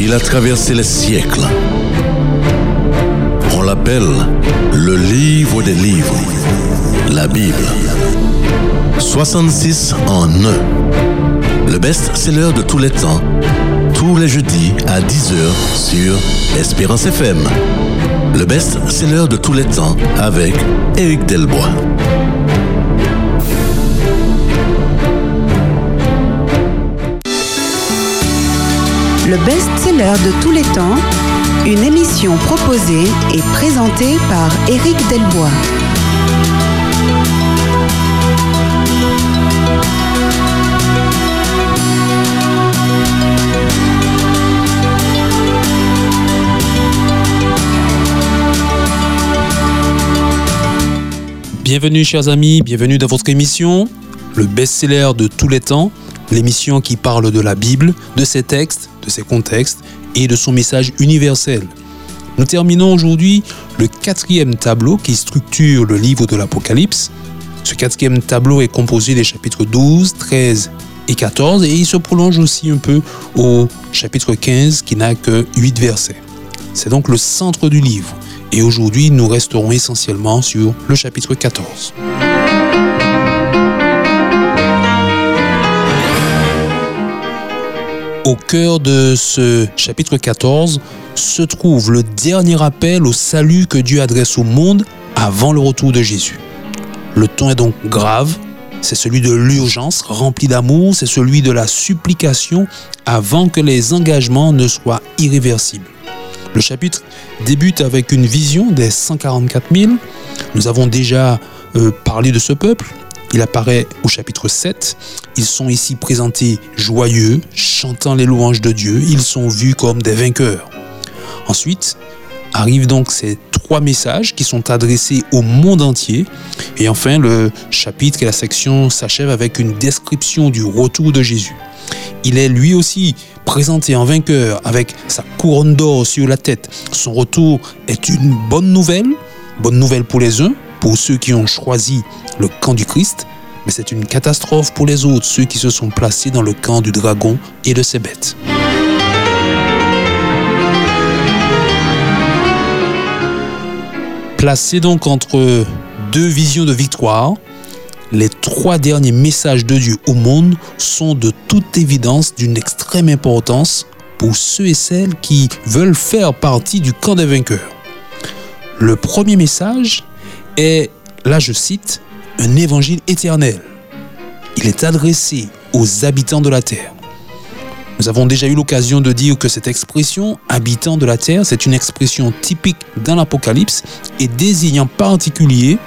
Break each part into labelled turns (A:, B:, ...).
A: Il a traversé les siècles. On l'appelle le livre des livres, la Bible. 66 en 1. Le best-seller de tous les temps, tous les jeudis à 10h sur Espérance FM. Le best-seller de tous les temps avec Éric Delbois.
B: Le best-seller de tous les temps, une émission proposée et présentée par Éric Delbois.
C: Bienvenue chers amis, bienvenue dans votre émission, le best-seller de tous les temps, l'émission qui parle de la Bible, de ses textes, de ses contextes et de son message universel. Nous terminons aujourd'hui le quatrième tableau qui structure le livre de l'Apocalypse. Ce quatrième tableau est composé des chapitres 12, 13 et 14 et il se prolonge aussi un peu au chapitre 15 qui n'a que 8 versets. C'est donc le centre du livre. Et aujourd'hui, nous resterons essentiellement sur le chapitre 14. Au cœur de ce chapitre 14 se trouve le dernier appel au salut que Dieu adresse au monde avant le retour de Jésus. Le ton est donc grave, c'est celui de l'urgence rempli d'amour, c'est celui de la supplication avant que les engagements ne soient irréversibles. Le chapitre débute avec une vision des 144 000. Nous avons déjà euh, parlé de ce peuple. Il apparaît au chapitre 7. Ils sont ici présentés joyeux, chantant les louanges de Dieu. Ils sont vus comme des vainqueurs. Ensuite, arrivent donc ces trois messages qui sont adressés au monde entier. Et enfin, le chapitre et la section s'achèvent avec une description du retour de Jésus. Il est lui aussi présenté en vainqueur avec sa couronne d'or sur la tête. Son retour est une bonne nouvelle, bonne nouvelle pour les uns, pour ceux qui ont choisi le camp du Christ, mais c'est une catastrophe pour les autres, ceux qui se sont placés dans le camp du dragon et de ses bêtes. Placés donc entre deux visions de victoire, les trois derniers messages de Dieu au monde sont de toute évidence d'une extrême importance pour ceux et celles qui veulent faire partie du camp des vainqueurs. Le premier message est, là je cite, un évangile éternel. Il est adressé aux habitants de la terre. Nous avons déjà eu l'occasion de dire que cette expression, habitants de la terre, c'est une expression typique dans l'Apocalypse et désigne en particulier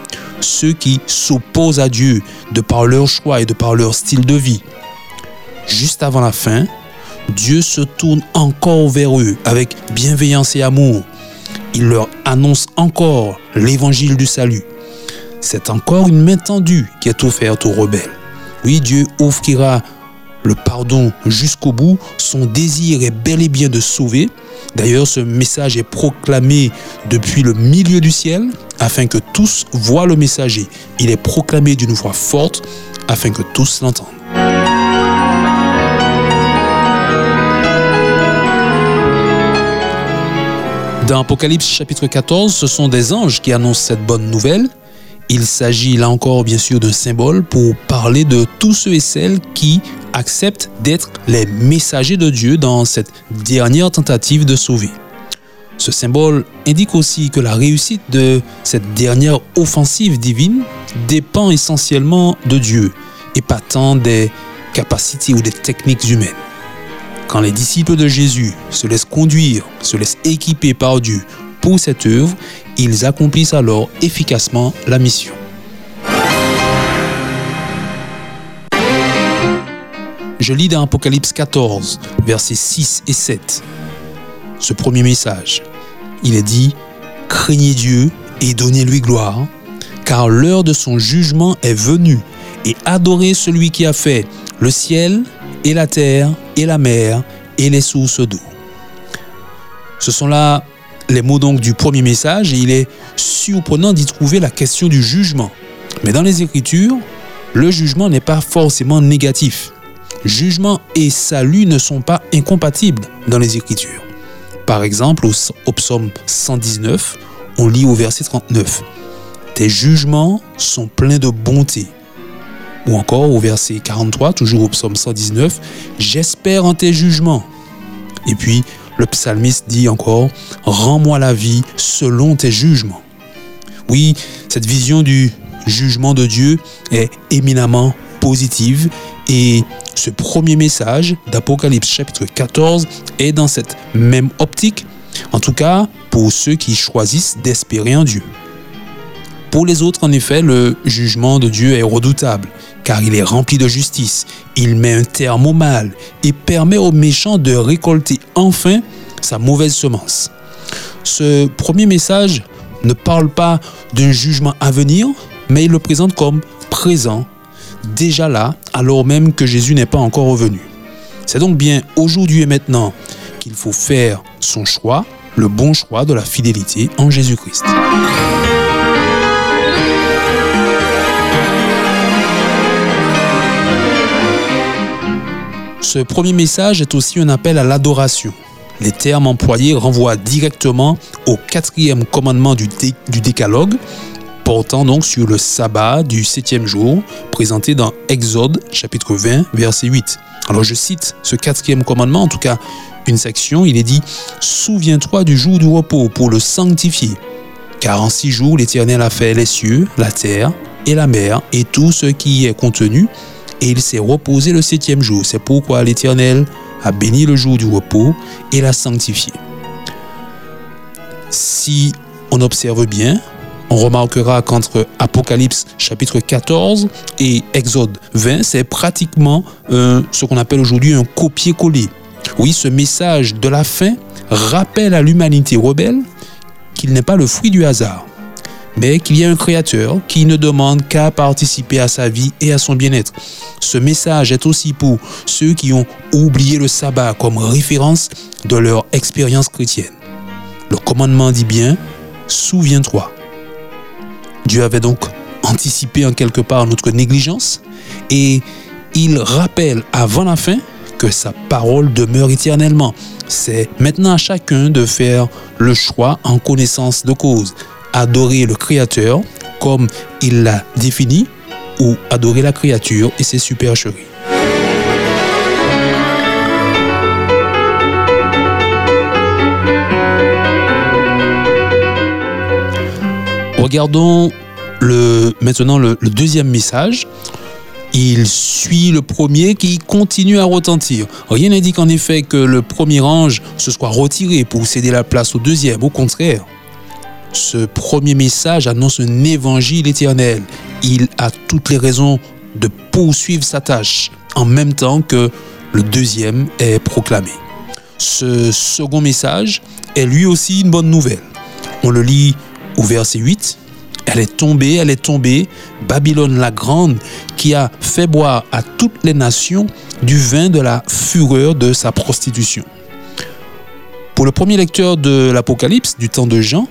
C: ceux qui s'opposent à Dieu de par leur choix et de par leur style de vie. Juste avant la fin, Dieu se tourne encore vers eux avec bienveillance et amour. Il leur annonce encore l'évangile du salut. C'est encore une main tendue qui est offerte aux rebelles. Oui, Dieu offrira le pardon jusqu'au bout. Son désir est bel et bien de sauver. D'ailleurs, ce message est proclamé depuis le milieu du ciel afin que tous voient le messager. Il est proclamé d'une voix forte afin que tous l'entendent. Dans Apocalypse chapitre 14, ce sont des anges qui annoncent cette bonne nouvelle. Il s'agit là encore bien sûr d'un symbole pour parler de tous ceux et celles qui acceptent d'être les messagers de Dieu dans cette dernière tentative de sauver. Ce symbole indique aussi que la réussite de cette dernière offensive divine dépend essentiellement de Dieu et pas tant des capacités ou des techniques humaines. Quand les disciples de Jésus se laissent conduire, se laissent équiper par Dieu pour cette œuvre, ils accomplissent alors efficacement la mission. Je lis dans Apocalypse 14, versets 6 et 7. Ce premier message, il est dit, craignez Dieu et donnez-lui gloire, car l'heure de son jugement est venue, et adorez celui qui a fait le ciel et la terre et la mer et les sources d'eau. Ce sont là les mots donc du premier message et il est surprenant d'y trouver la question du jugement. Mais dans les Écritures, le jugement n'est pas forcément négatif. jugement et salut ne sont pas incompatibles dans les Écritures. Par exemple, au, psaume 119, on lit au verset 39, Tes jugements sont pleins de bonté. Ou encore au verset 43, toujours au psaume 119, J'espère en tes jugements. Et puis, le psalmiste dit encore, Rends-moi la vie selon tes jugements. Oui, cette vision du jugement de Dieu est éminemment positive et ce premier message d'Apocalypse chapitre 14 est dans cette même optique, en tout cas pour ceux qui choisissent d'espérer en Dieu. Pour les autres, en effet, le jugement de Dieu est redoutable, car il est rempli de justice. Il met un terme au mal et permet aux méchants de récolter enfin sa mauvaise semence. Ce premier message ne parle pas d'un jugement à venir, mais il le présente comme présent, déjà là, alors même que Jésus n'est pas encore revenu. C'est donc bien aujourd'hui et maintenant qu'il faut faire son choix, le bon choix de la fidélité en Jésus-Christ. Ce premier message est aussi un appel à l'adoration. Les termes employés renvoient directement au quatrième commandement du, décalogue, portant donc sur le sabbat du septième jour, présenté dans Exode chapitre 20, verset 8. Alors je cite ce quatrième commandement, en tout cas une section, il est dit, Souviens-toi du jour du repos pour le sanctifier, car en six jours l'Éternel a fait les cieux, la terre et la mer et tout ce qui y est contenu, et il s'est reposé le septième jour. C'est pourquoi l'Éternel a béni le jour du repos et l'a sanctifié. Si on observe bien, on remarquera qu'entre Apocalypse chapitre 14 et Exode 20, c'est pratiquement euh, ce qu'on appelle aujourd'hui un copier-coller. Oui, ce message de la fin rappelle à l'humanité rebelle qu'il n'est pas le fruit du hasard mais qu'il y a un créateur qui ne demande qu'à participer à sa vie et à son bien-être. Ce message est aussi pour ceux qui ont oublié le sabbat comme référence de leur expérience chrétienne. Le commandement dit bien, souviens-toi. Dieu avait donc anticipé en quelque part notre négligence et il rappelle avant la fin que sa parole demeure éternellement. C'est maintenant à chacun de faire le choix en connaissance de cause adorer le Créateur comme il l'a défini ou adorer la créature et ses supercheries. Regardons le, maintenant le, le deuxième message. Il suit le premier qui continue à retentir. Rien n'indique en effet que le premier ange se soit retiré pour céder la place au deuxième. Au contraire, ce premier message annonce un évangile éternel. Il a toutes les raisons de poursuivre sa tâche en même temps que le deuxième est proclamé. Ce second message est lui aussi une bonne nouvelle. On le lit au verset 8. Elle est tombée, elle est tombée, Babylone la grande, qui a fait boire à toutes les nations du vin de la fureur de sa prostitution. Pour le premier lecteur de l'Apocalypse du temps de Jean,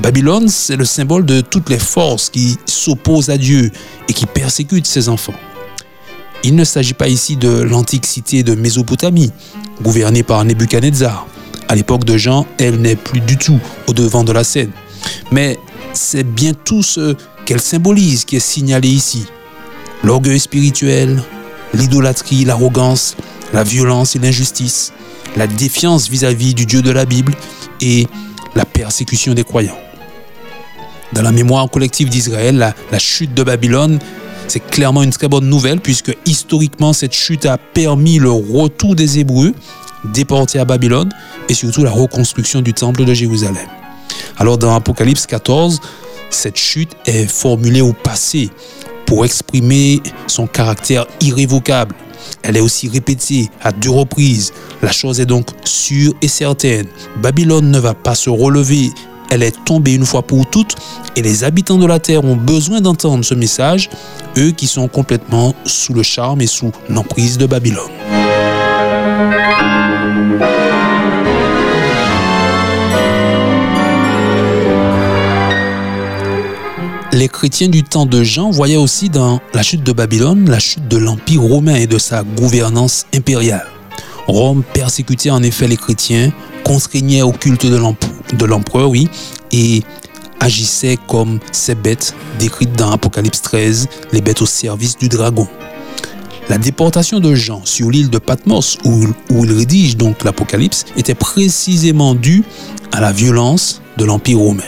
C: Babylone, c'est le symbole de toutes les forces qui s'opposent à Dieu et qui persécutent ses enfants. Il ne s'agit pas ici de l'antique cité de Mésopotamie, gouvernée par Nebuchadnezzar. À l'époque de Jean, elle n'est plus du tout au devant de la scène. Mais c'est bien tout ce qu'elle symbolise qui est signalé ici. L'orgueil spirituel, l'idolâtrie, l'arrogance, la violence et l'injustice, la défiance vis-à-vis -vis du Dieu de la Bible et la persécution des croyants. Dans la mémoire collective d'Israël, la, chute de Babylone, c'est clairement une très bonne nouvelle puisque historiquement, cette chute a permis le retour des Hébreux déportés à Babylone et surtout la reconstruction du temple de Jérusalem. Alors dans Apocalypse 14, cette chute est formulée au passé pour exprimer son caractère irrévocable. Elle est aussi répétée à deux reprises. La chose est donc sûre et certaine. Babylone ne va pas se relever elle est tombée une fois pour toutes et les habitants de la terre ont besoin d'entendre ce message, eux qui sont complètement sous le charme et sous l'emprise de Babylone. les chrétiens du temps de Jean voyaient aussi dans la chute de Babylone la chute de l'Empire romain et de sa gouvernance impériale. Rome persécutait en effet les chrétiens, contraignait au culte de l'empereur, oui, et agissait comme ces bêtes décrites dans Apocalypse 13, les bêtes au service du dragon. La déportation de Jean sur l'île de Patmos, où, où il rédige donc l'Apocalypse, était précisément due à la violence de l'Empire romain.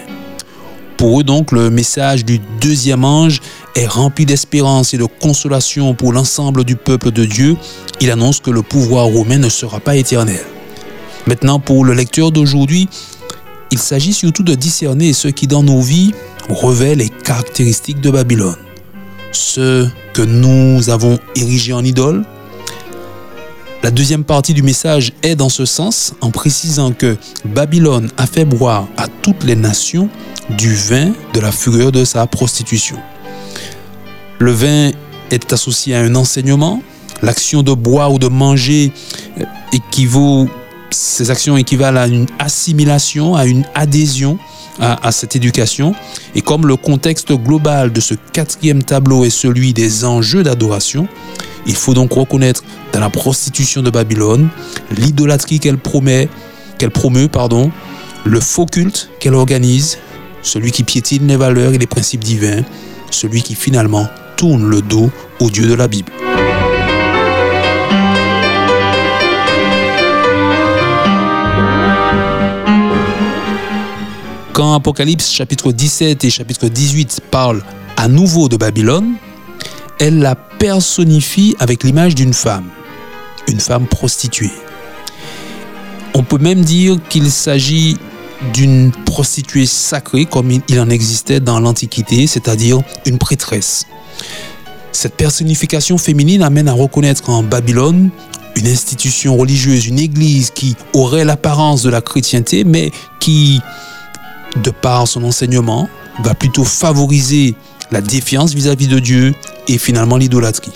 C: Pour eux donc, le message du deuxième ange est rempli d'espérance et de consolation pour l'ensemble du peuple de Dieu. Il annonce que le pouvoir romain ne sera pas éternel. Maintenant, pour le lecteur d'aujourd'hui, il s'agit surtout de discerner ce qui dans nos vies revêt les caractéristiques de Babylone. Ce que nous avons érigé en idole. La deuxième partie du message est dans ce sens en précisant que Babylone a fait boire à toutes les nations du vin de la fureur de sa prostitution. Le vin est associé à un enseignement. L'action de boire ou de manger équivaut, ces actions équivalent à une assimilation, à une adhésion à, cette éducation. Et comme le contexte global de ce quatrième tableau est celui des enjeux d'adoration, il faut donc reconnaître dans la prostitution de Babylone l'idolâtrie qu'elle promet, qu'elle promeut, pardon, le faux culte qu'elle organise, celui qui piétine les valeurs et les principes divins, celui qui finalement tourne le dos au Dieu de la Bible. Quand Apocalypse chapitre 17 et chapitre 18 parlent à nouveau de Babylone, elle la personnifie avec l'image d'une femme, une femme prostituée. On peut même dire qu'il s'agit d'une prostituée sacrée comme il en existait dans l'Antiquité, c'est-à-dire une prêtresse. Cette personnification féminine amène à reconnaître en Babylone une institution religieuse, une église qui aurait l'apparence de la chrétienté, mais qui, de par son enseignement, va plutôt favoriser la défiance vis-à-vis de Dieu et finalement l'idolâtrie.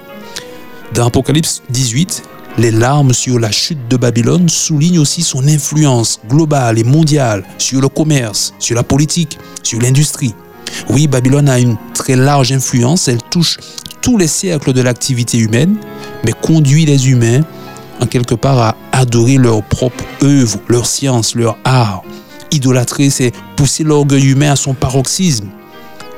C: Dans Apocalypse 18, les larmes sur la chute de Babylone soulignent aussi son influence globale et mondiale sur le commerce, sur la politique, sur l'industrie. Oui, Babylone a une très large influence, elle touche tous les cercles de l'activité humaine, mais conduit les humains en quelque part à adorer leur propre œuvre, leur science, leur art. Idolâtrer, c'est pousser l'orgueil humain à son paroxysme.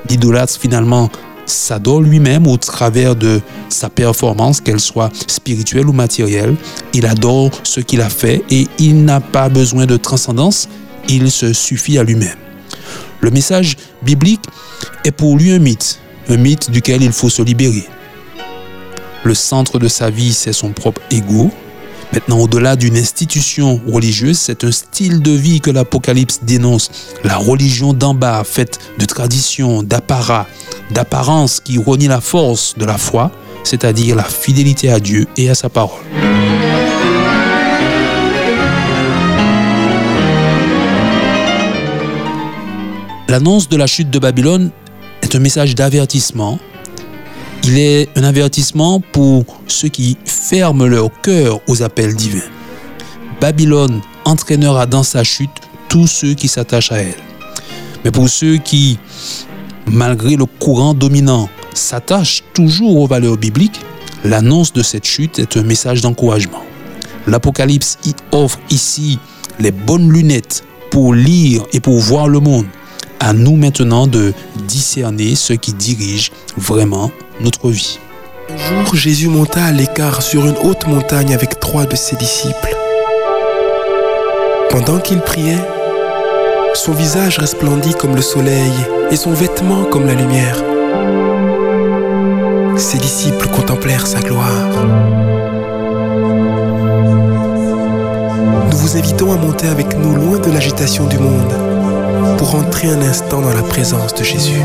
C: L'idolâtre finalement s'adore lui-même au travers de sa performance, qu'elle soit spirituelle ou matérielle. Il adore ce qu'il a fait et il n'a pas besoin de transcendance, il se suffit à lui-même. Le message biblique est pour lui un mythe, un mythe duquel il faut se libérer. Le centre de sa vie, c'est son propre ego. Maintenant, au-delà d'une institution religieuse, c'est un style de vie que l'Apocalypse dénonce. La religion d'en bas, faite de traditions, d'apparats, d'apparence qui renie la force de la foi, c'est-à-dire la fidélité à Dieu et à sa parole. L'annonce de la chute de Babylone est un message d'avertissement. Il est un avertissement pour ceux qui ferment leur cœur aux appels divins. Babylone entraînera dans sa chute tous ceux qui s'attachent à elle. Mais pour ceux qui, malgré le courant dominant, s'attachent toujours aux valeurs bibliques, l'annonce de cette chute est un message d'encouragement. L'Apocalypse offre ici les bonnes lunettes pour lire et pour voir le monde. À nous maintenant de discerner ce qui dirige vraiment notre vie.
D: Un jour, Jésus monta à l'écart sur une haute montagne avec trois de ses disciples. Pendant qu'il priait, son visage resplendit comme le soleil et son vêtement comme la lumière. Ses disciples contemplèrent sa gloire. Nous vous invitons à monter avec nous loin de l'agitation du monde pour entrer un instant dans la présence de Jésus.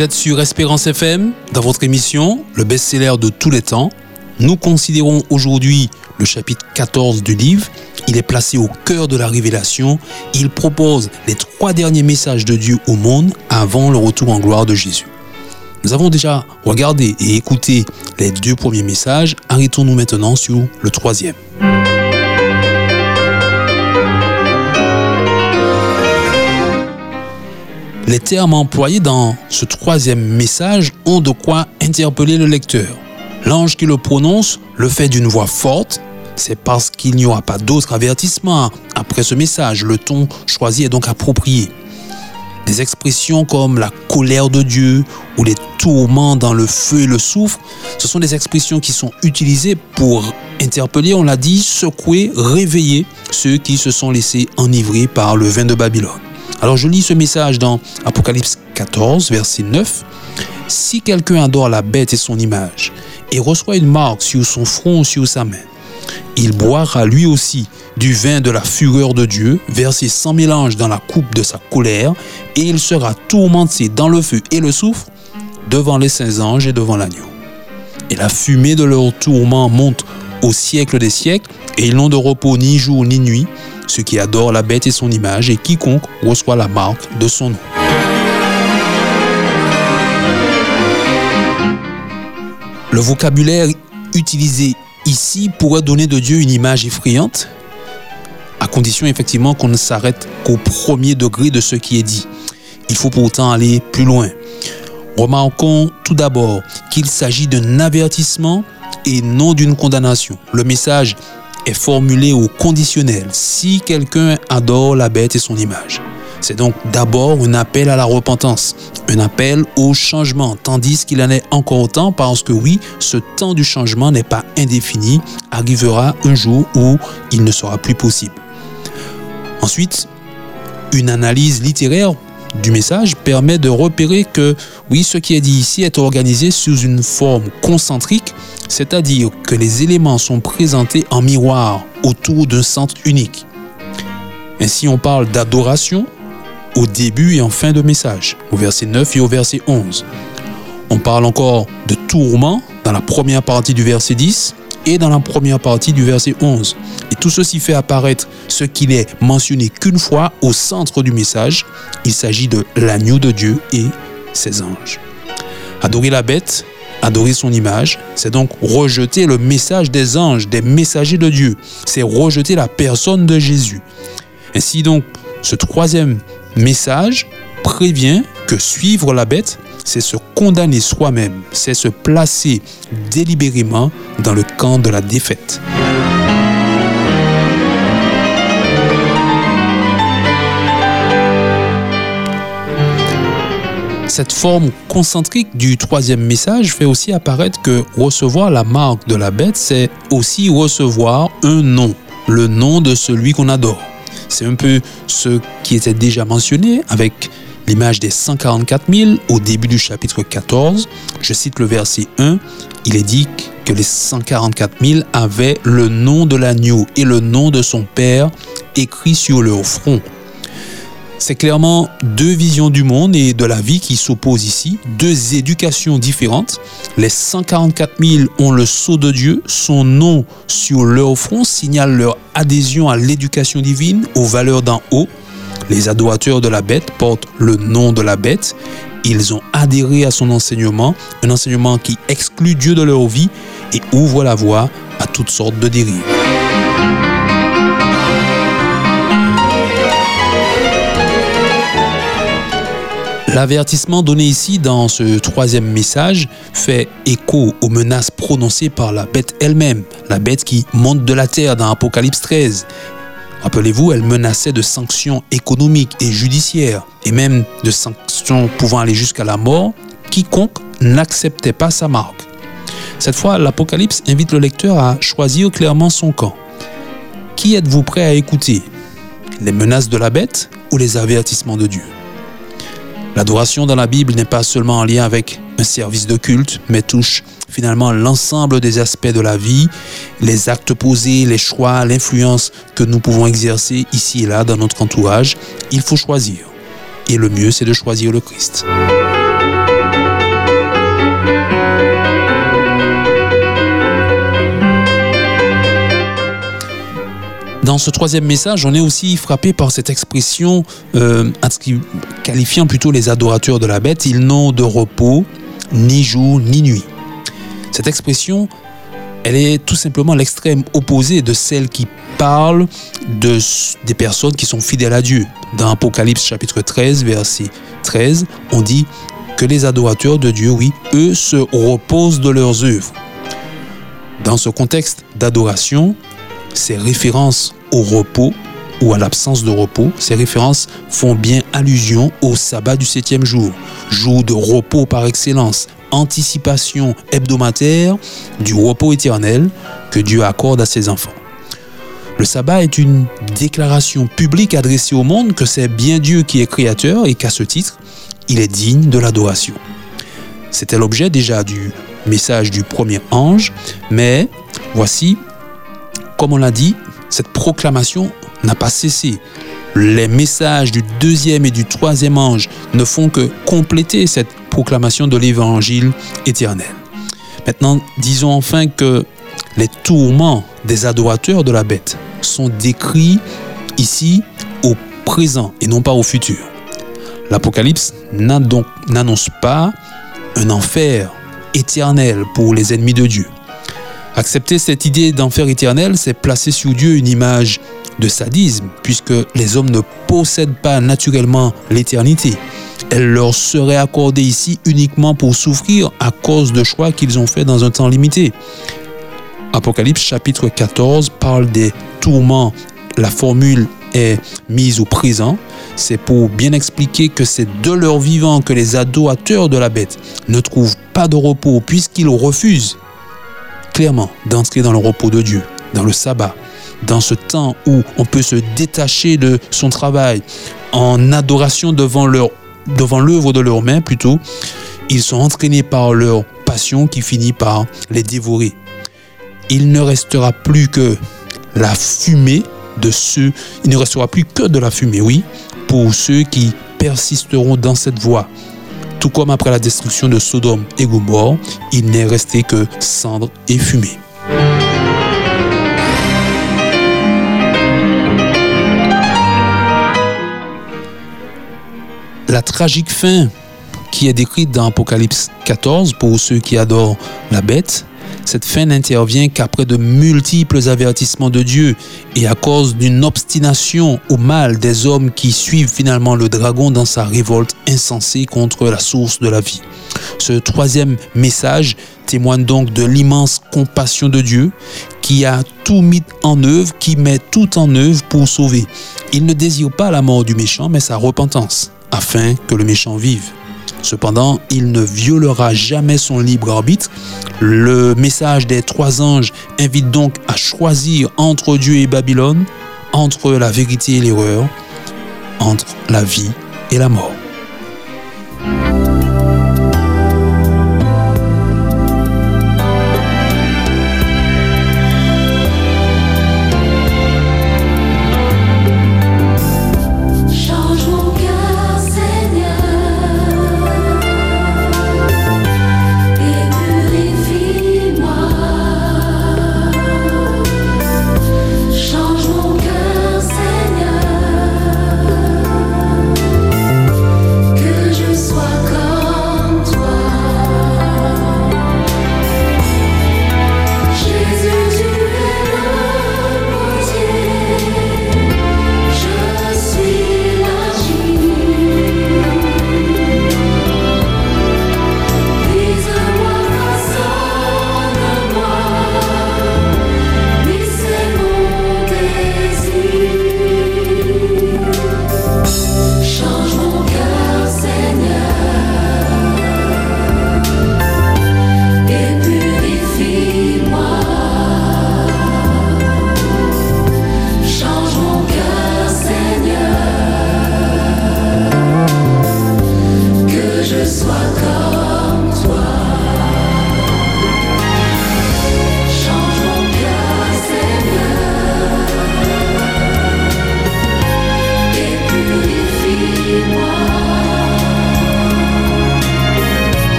C: Vous êtes sur Espérance FM dans votre émission Le best-seller de tous les temps. Nous considérons aujourd'hui le chapitre 14 du livre. Il est placé au cœur de la révélation. Il propose les trois derniers messages de Dieu au monde avant le retour en gloire de Jésus. Nous avons déjà regardé et écouté les deux premiers messages. Arrêtons-nous maintenant sur le troisième. Les termes employés dans ce troisième message ont de quoi interpeller le lecteur. L'ange qui le prononce le fait d'une voix forte. C'est parce qu'il n'y aura pas d'autre avertissement après ce message. Le ton choisi est donc approprié. Des expressions comme la colère de Dieu ou les tourments dans le feu et le soufre, ce sont des expressions qui sont utilisées pour interpeller, on l'a dit, secouer, réveiller ceux qui se sont laissés enivrer par le vin de Babylone. Alors je lis ce message dans Apocalypse 14, verset 9. Si quelqu'un adore la bête et son image, et reçoit une marque sur son front ou sur sa main, il boira lui aussi du vin de la fureur de Dieu, versé sans mélange dans la coupe de sa colère, et il sera tourmenté dans le feu et le soufre devant les saints anges et devant l'agneau. Et la fumée de leur tourment monte au siècle des siècles, et ils n'ont de repos ni jour ni nuit, ceux qui adorent la bête et son image, et quiconque reçoit la marque de son nom. Le vocabulaire utilisé ici pourrait donner de Dieu une image effrayante, à condition effectivement qu'on ne s'arrête qu'au premier degré de ce qui est dit. Il faut pourtant aller plus loin. Remarquons tout d'abord qu'il s'agit d'un avertissement et non d'une condamnation. Le message est formulé au conditionnel si quelqu'un adore la bête et son image. C'est donc d'abord un appel à la repentance, un appel au changement, tandis qu'il en est encore temps parce que oui, ce temps du changement n'est pas indéfini, arrivera un jour où il ne sera plus possible. Ensuite, une analyse littéraire du message permet de repérer que oui, ce qui est dit ici est organisé sous une forme concentrique, c'est-à-dire que les éléments sont présentés en miroir autour d'un centre unique. Ainsi, on parle d'adoration au début et en fin de message, au verset 9 et au verset 11. On parle encore de tourment dans la première partie du verset 10 et dans la première partie du verset 11. Et tout ceci fait apparaître ce qui n'est mentionné qu'une fois au centre du message. Il s'agit de l'agneau de Dieu et ses anges. Adorer la bête, adorer son image, c'est donc rejeter le message des anges, des messagers de Dieu. C'est rejeter la personne de Jésus. Ainsi donc, ce troisième message prévient que suivre la bête, c'est se condamner soi-même, c'est se placer délibérément dans le camp de la défaite. Cette forme concentrique du troisième message fait aussi apparaître que recevoir la marque de la bête, c'est aussi recevoir un nom, le nom de celui qu'on adore. C'est un peu ce qui était déjà mentionné avec l'image des 144 000 au début du chapitre 14. Je cite le verset 1. Il est dit que les 144 000 avaient le nom de l'agneau et le nom de son père écrit sur leur front. C'est clairement deux visions du monde et de la vie qui s'opposent ici, deux éducations différentes. Les 144 000 ont le sceau de Dieu, son nom sur leur front signale leur adhésion à l'éducation divine, aux valeurs d'en haut. Les adorateurs de la bête portent le nom de la bête. Ils ont adhéré à son enseignement, un enseignement qui exclut Dieu de leur vie et ouvre la voie à toutes sortes de dérives. L'avertissement donné ici dans ce troisième message fait écho aux menaces prononcées par la bête elle-même, la bête qui monte de la terre dans Apocalypse 13. Rappelez-vous, elle menaçait de sanctions économiques et judiciaires, et même de sanctions pouvant aller jusqu'à la mort, quiconque n'acceptait pas sa marque. Cette fois, l'Apocalypse invite le lecteur à choisir clairement son camp. Qui êtes-vous prêt à écouter? Les menaces de la bête ou les avertissements de Dieu? L'adoration dans la Bible n'est pas seulement en lien avec un service de culte, mais touche finalement l'ensemble des aspects de la vie, les actes posés, les choix, l'influence que nous pouvons exercer ici et là dans notre entourage. Il faut choisir. Et le mieux, c'est de choisir le Christ. Dans ce troisième message, on est aussi frappé par cette expression euh, qualifiant plutôt les adorateurs de la bête. Ils n'ont de repos ni jour ni nuit. Cette expression, elle est tout simplement l'extrême opposé de celle qui parle de, des personnes qui sont fidèles à Dieu. Dans Apocalypse chapitre 13, verset 13, on dit que les adorateurs de Dieu, oui, eux se reposent de leurs œuvres. Dans ce contexte d'adoration, ces références au repos ou à l'absence de repos, ces références font bien allusion au sabbat du septième jour, jour de repos par excellence, anticipation hebdomadaire du repos éternel que Dieu accorde à ses enfants. Le sabbat est une déclaration publique adressée au monde que c'est bien Dieu qui est créateur et qu'à ce titre, il est digne de l'adoration. C'était l'objet déjà du message du premier ange, mais voici, comme on l'a dit, cette proclamation n'a pas cessé. Les messages du deuxième et du troisième ange ne font que compléter cette proclamation de l'évangile éternel. Maintenant, disons enfin que les tourments des adorateurs de la bête sont décrits ici au présent et non pas au futur. L'Apocalypse n'annonce pas un enfer éternel pour les ennemis de Dieu. Accepter cette idée d'enfer éternel, c'est placer sur Dieu une image de sadisme, puisque les hommes ne possèdent pas naturellement l'éternité. Elle leur serait accordée ici uniquement pour souffrir à cause de choix qu'ils ont faits dans un temps limité. Apocalypse chapitre 14 parle des tourments. La formule est mise au présent. C'est pour bien expliquer que c'est de leur vivant que les adorateurs de la bête ne trouvent pas de repos puisqu'ils refusent clairement d'entrer dans le repos de Dieu, dans le sabbat, dans ce temps où on peut se détacher de son travail en adoration devant leur devant l'œuvre de leurs mains plutôt, ils sont entraînés par leur passion qui finit par les dévorer. Il ne restera plus que la fumée de ceux, il ne restera plus que de la fumée, oui, pour ceux qui persisteront dans cette voie. Tout comme après la destruction de Sodome et Gomorre, il n'est resté que cendre et fumée. La tragique fin qui est décrite dans Apocalypse 14 pour ceux qui adorent la bête, cette fin n'intervient qu'après de multiples avertissements de Dieu et à cause d'une obstination au mal des hommes qui suivent finalement le dragon dans sa révolte insensée contre la source de la vie. Ce troisième message témoigne donc de l'immense compassion de Dieu qui a tout mis en œuvre, qui met tout en œuvre pour sauver. Il ne désire pas la mort du méchant, mais sa repentance afin que le méchant vive. Cependant, il ne violera jamais son libre arbitre. Le message des trois anges invite donc à choisir entre Dieu et Babylone, entre la vérité et l'erreur, entre la vie et la mort.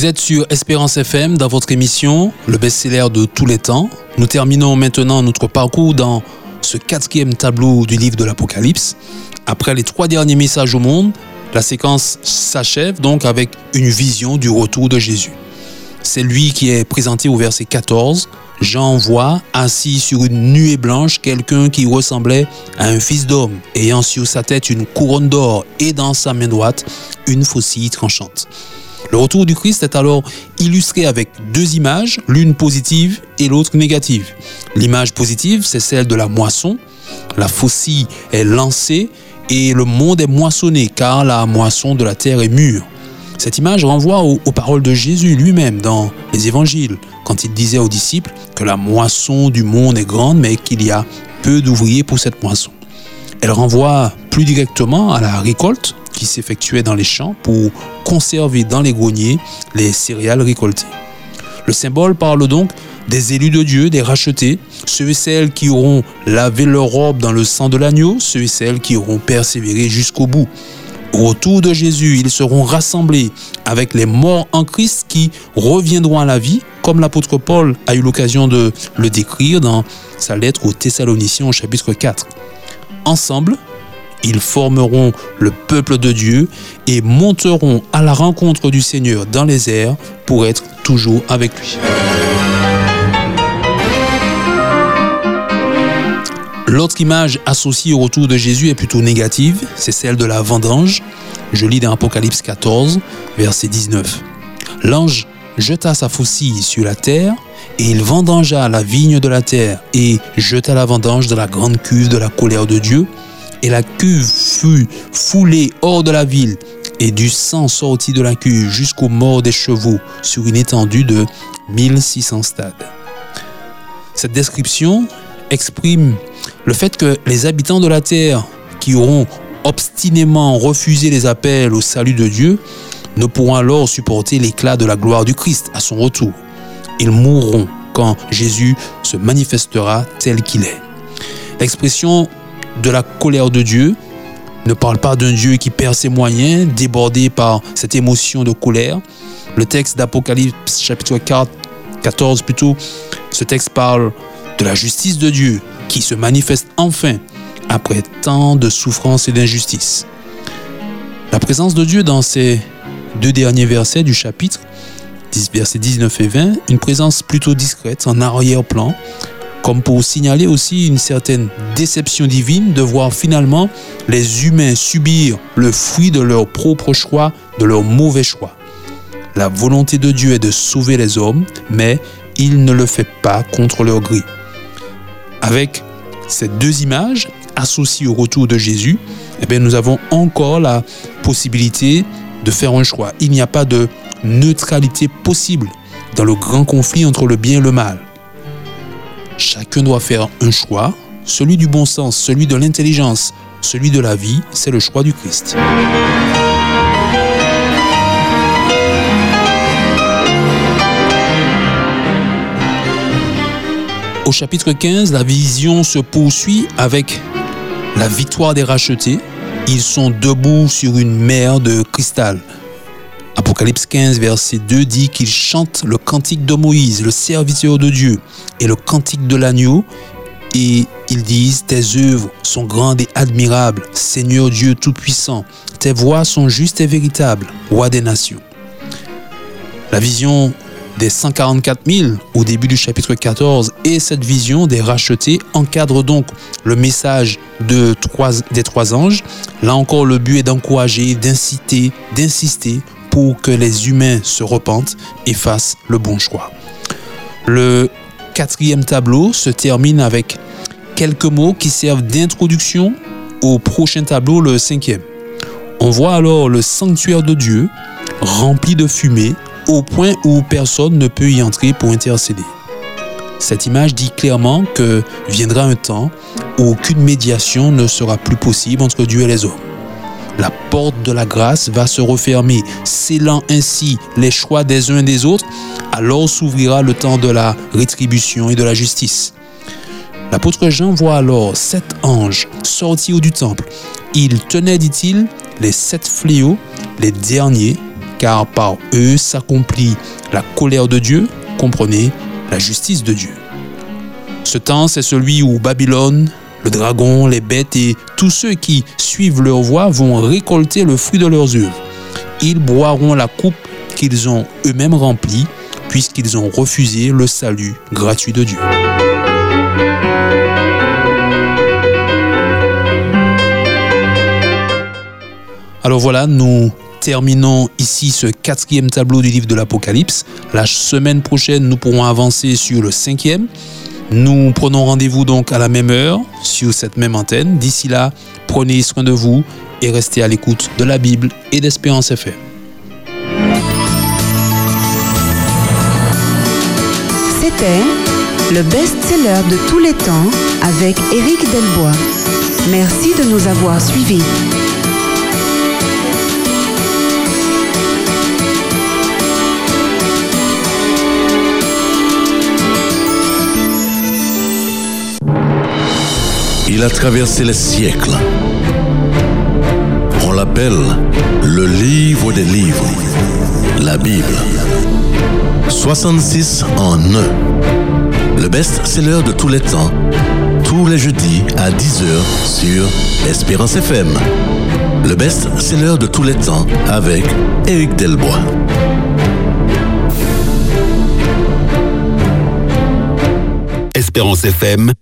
C: Vous êtes sur Espérance FM dans votre émission Le best-seller de tous les temps. Nous terminons maintenant notre parcours dans ce quatrième tableau du livre de l'Apocalypse. Après les trois derniers messages au monde, la séquence s'achève donc avec une vision du retour de Jésus. C'est lui qui est présenté au verset 14. Jean voit assis sur une nuée blanche quelqu'un qui ressemblait à un fils d'homme, ayant sur sa tête une couronne d'or et dans sa main droite une faucille tranchante. Le retour du Christ est alors illustré avec deux images, l'une positive et l'autre négative. L'image positive, c'est celle de la moisson. La faucille est lancée et le monde est moissonné car la moisson de la terre est mûre. Cette image renvoie aux, paroles de Jésus lui-même dans les évangiles, quand il disait aux disciples que la moisson du monde est grande, mais qu'il y a peu d'ouvriers pour cette moisson. Elle renvoie plus directement à la récolte qui s'effectuait dans les champs pour conserver dans les greniers les céréales récoltées. Le symbole parle donc des élus de Dieu, des rachetés, ceux et celles qui auront lavé leur robe dans le sang de l'agneau, ceux et celles qui auront persévéré jusqu'au bout. Au retour de Jésus, ils seront rassemblés avec les morts en Christ qui reviendront à la vie, comme l'apôtre Paul a eu l'occasion de le décrire dans sa lettre aux Thessaloniciens au chapitre 4. Ensemble, ils formeront le peuple de Dieu et monteront à la rencontre du Seigneur dans les airs pour être toujours avec lui. L'autre image associée au retour de Jésus est plutôt négative, c'est celle de la vendange. Je lis dans Apocalypse 14, verset 19. L'ange jeta sa faucille sur la terre, et il vendangea la vigne de la terre, et jeta la vendange dans la grande cuve de la colère de Dieu, et la cuve fut foulée hors de la ville, et du sang sortit de la cuve jusqu'aux morts des chevaux sur une étendue de 1600 stades. Cette description exprime le fait que les habitants de la terre qui auront obstinément refusé les appels au salut de Dieu ne pourront alors supporter l'éclat de la gloire du Christ à son retour. Ils mourront quand Jésus se manifestera tel qu'il est. L'expression de la colère de Dieu ne parle pas d'un Dieu qui perd ses moyens, débordé par cette émotion de colère. Le texte d'Apocalypse chapitre 4, 14 plutôt, ce texte parle de la justice de Dieu qui se manifeste enfin après tant de souffrances et d'injustices. La présence de Dieu dans ces deux derniers versets du chapitre, versets 19 et 20, une présence plutôt discrète en arrière-plan, comme pour signaler aussi une certaine déception divine de voir finalement les humains subir le fruit de leur propre choix, de leur mauvais choix. La volonté de Dieu est de sauver les hommes, mais il ne le fait pas contre leur gré. Avec ces deux images associées au retour de Jésus, eh bien, nous avons encore la possibilité de faire un choix. Il n'y a pas de neutralité possible dans le grand conflit entre le bien et le mal. Chacun doit faire un choix, celui du bon sens, celui de l'intelligence, celui de la vie, c'est le choix du Christ. Au chapitre 15, la vision se poursuit avec la victoire des rachetés. Ils sont debout sur une mer de cristal. Apocalypse 15, verset 2 dit qu'ils chantent le cantique de Moïse, le serviteur de Dieu, et le cantique de l'agneau. Et ils disent, tes œuvres sont grandes et admirables, Seigneur Dieu Tout-Puissant. Tes voix sont justes et véritables, roi des nations. La vision des 144 000 au début du chapitre 14 et cette vision des rachetés encadre donc le message de trois, des trois anges. Là encore, le but est d'encourager, d'inciter, d'insister pour que les humains se repentent et fassent le bon choix. Le quatrième tableau se termine avec quelques mots qui servent d'introduction au prochain tableau, le cinquième. On voit alors le sanctuaire de Dieu rempli de fumée au point où personne ne peut y entrer pour intercéder. Cette image dit clairement que viendra un temps où aucune médiation ne sera plus possible entre Dieu et les hommes. La porte de la grâce va se refermer, scellant ainsi les choix des uns et des autres, alors s'ouvrira le temps de la rétribution et de la justice. L'apôtre Jean voit alors sept anges sortir du temple. Ils tenaient, dit-il, les sept fléaux, les derniers car par eux s'accomplit la colère de Dieu, comprenez, la justice de Dieu. Ce temps, c'est celui où Babylone, le dragon, les bêtes et tous ceux qui suivent leur voie vont récolter le fruit de leurs œuvres. Ils boiront la coupe qu'ils ont eux-mêmes remplie, puisqu'ils ont refusé le salut gratuit de Dieu. Alors voilà, nous terminons ici ce quatrième tableau du livre de l'Apocalypse. La semaine prochaine, nous pourrons avancer sur le cinquième. Nous prenons rendez-vous donc à la même heure sur cette même antenne. D'ici là, prenez soin de vous et restez à l'écoute de la Bible et d'Espérance FM.
B: C'était le best-seller de tous les temps avec Éric Delbois. Merci de nous avoir suivis.
A: Il a traversé les siècles. On l'appelle le livre des livres, la Bible. 66 en un. Le best-seller de tous les temps, tous les jeudis à 10h sur Espérance FM. Le best-seller de tous les temps avec Éric Delbois.
E: Espérance FM